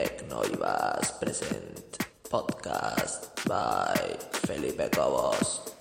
Tecnoivas present podcast by Felipe Cobos.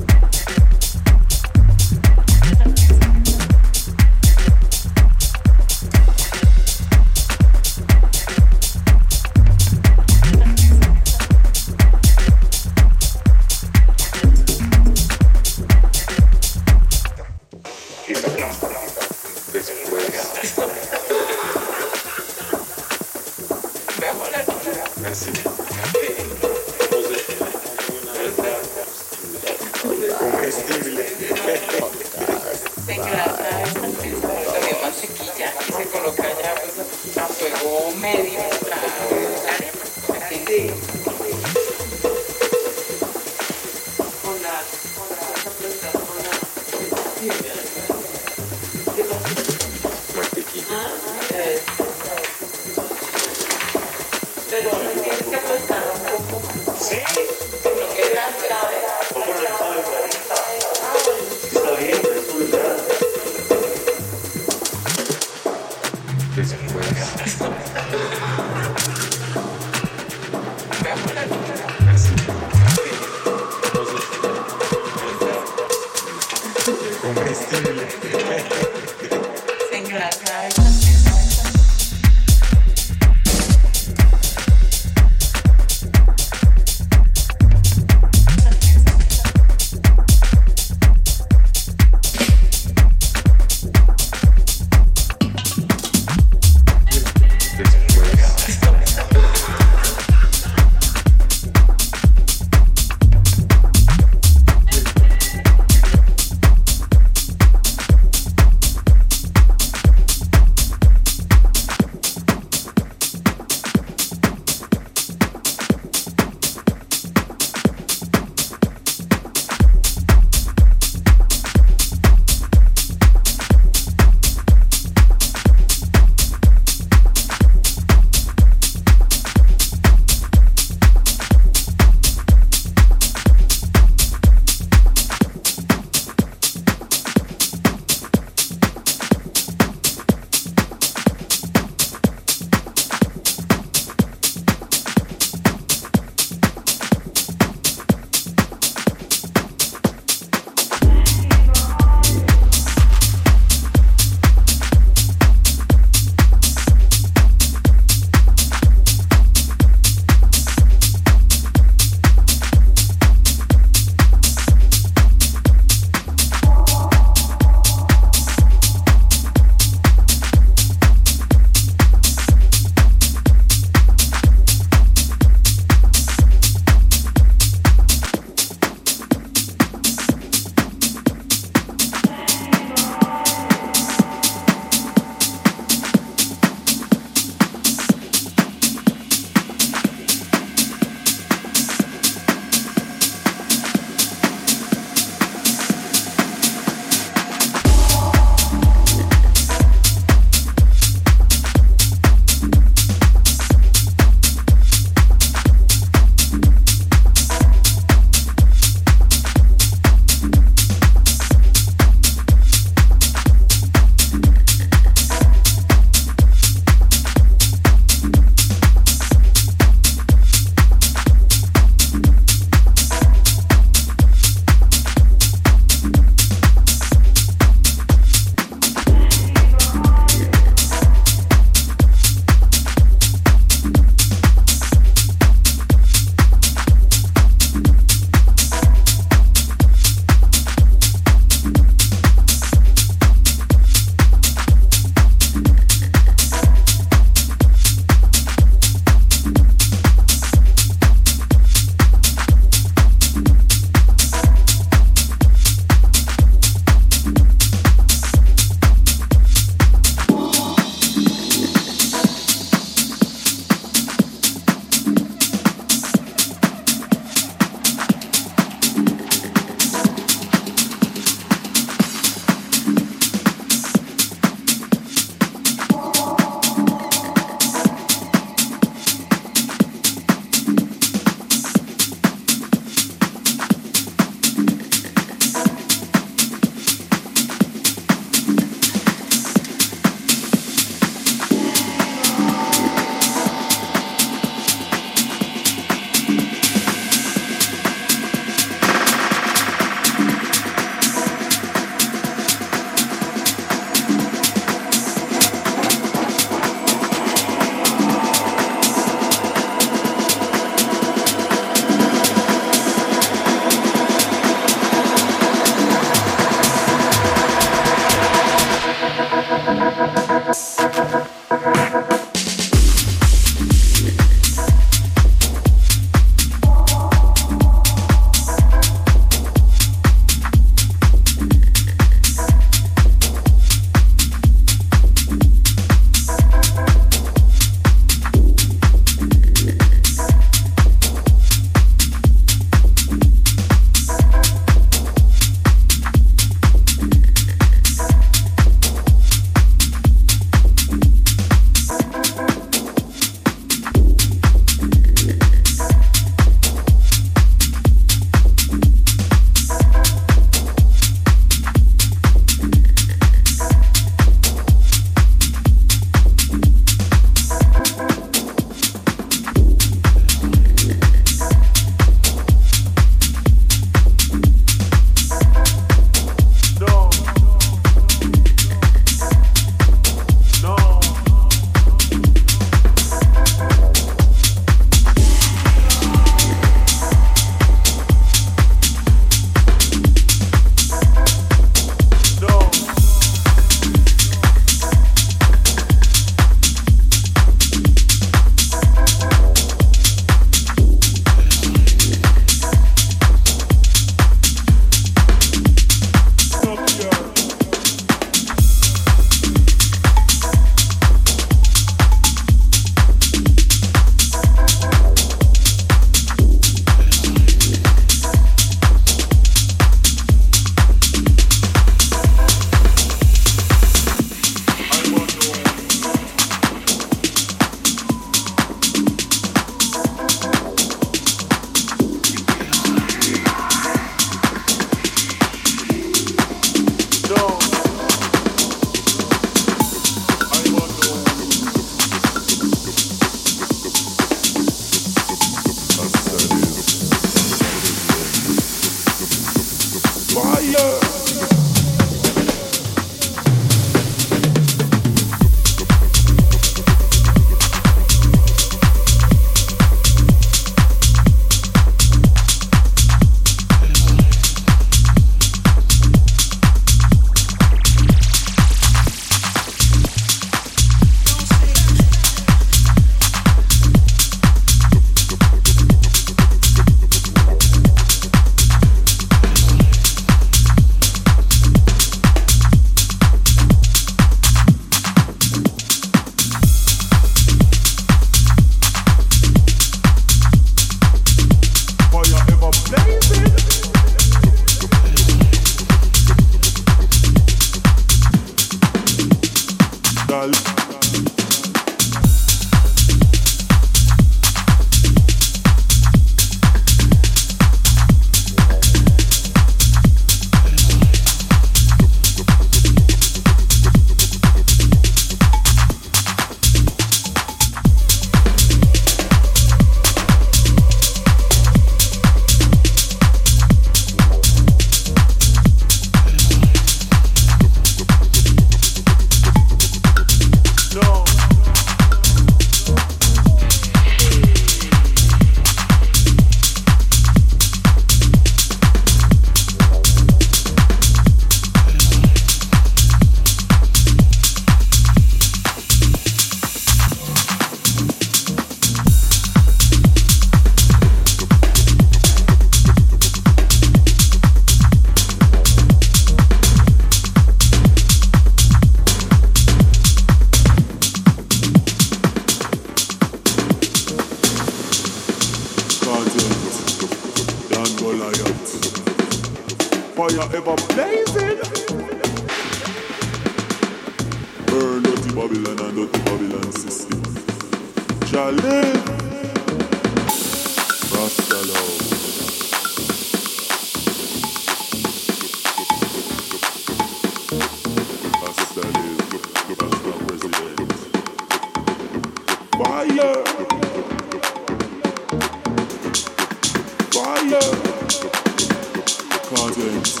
Cadence,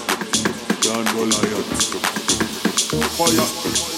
John Goliath, Fire.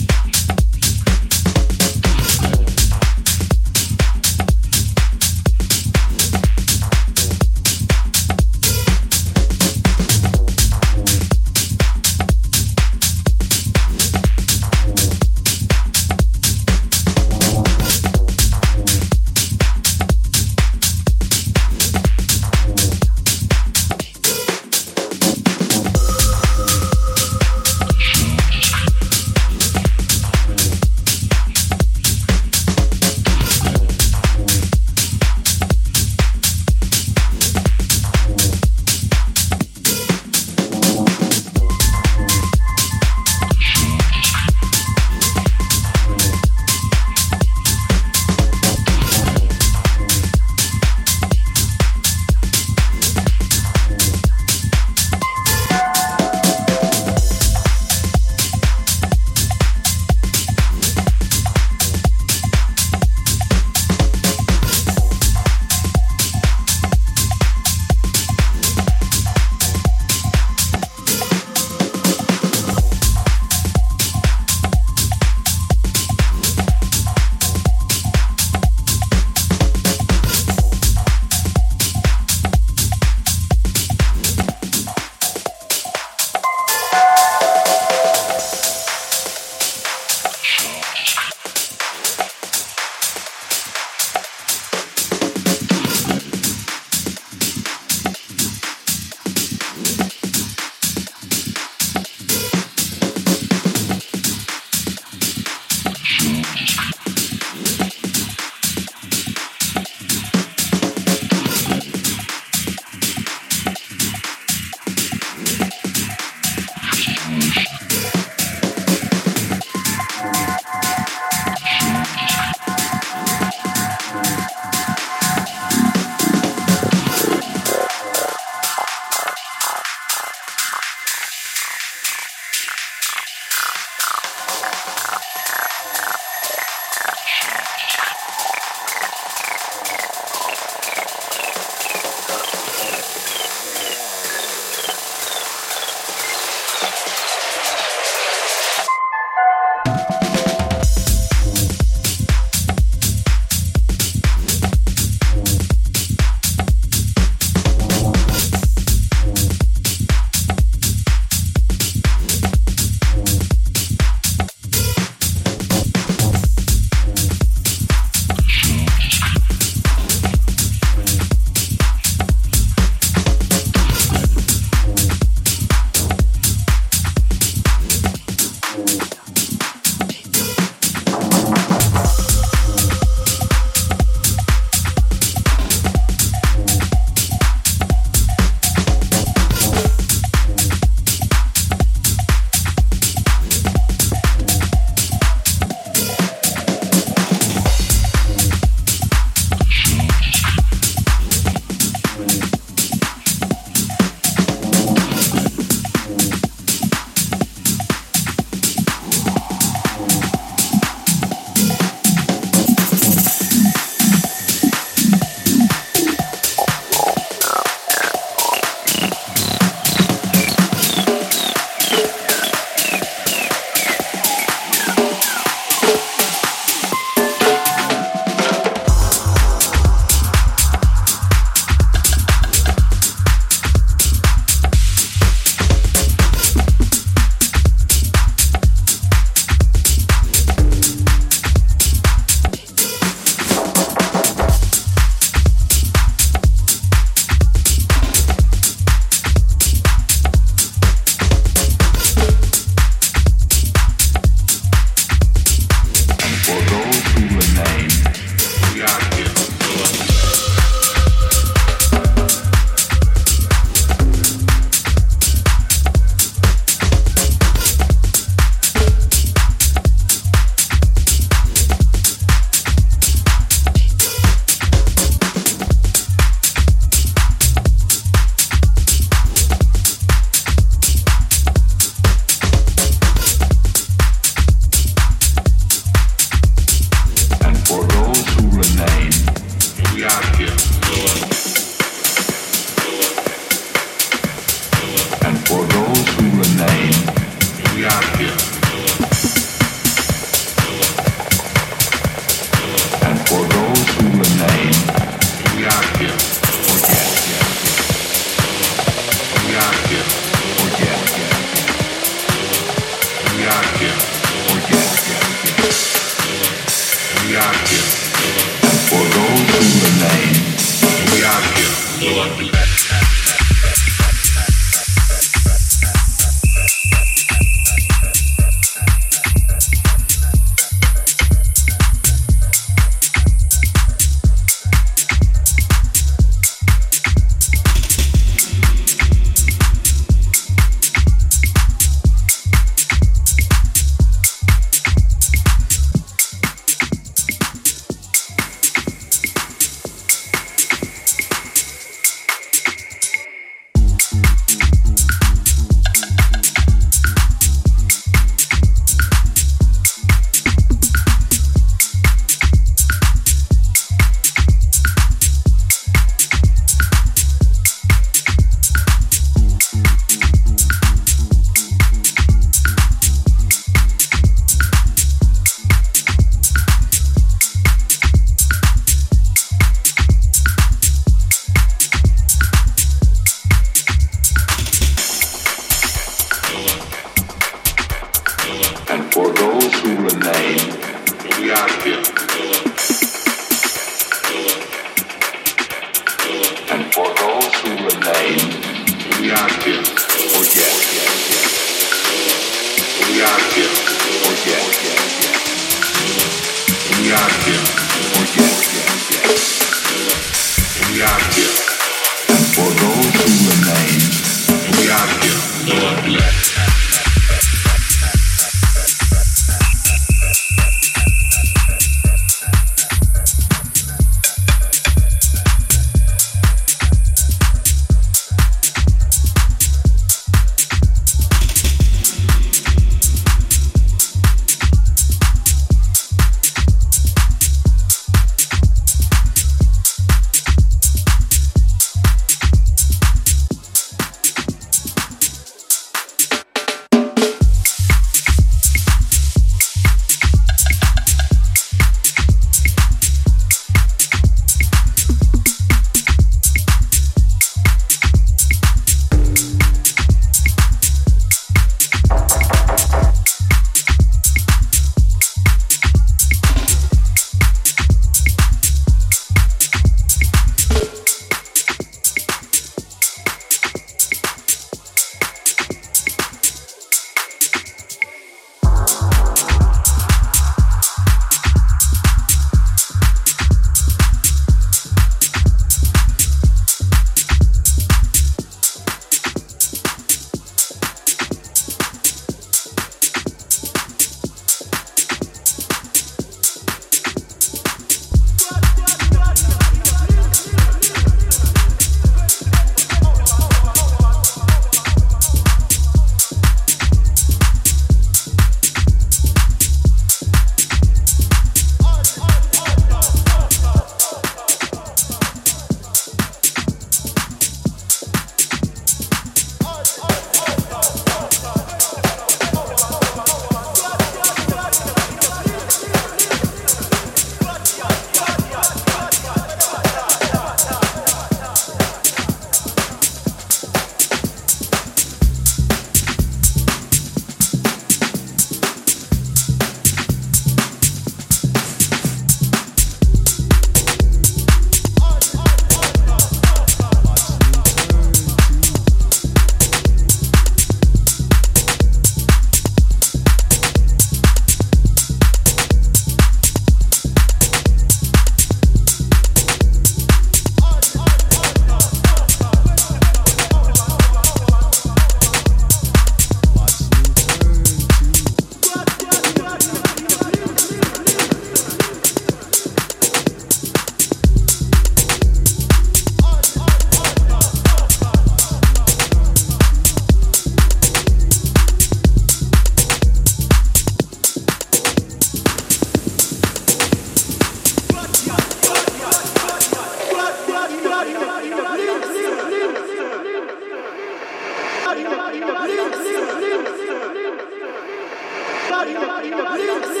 Links.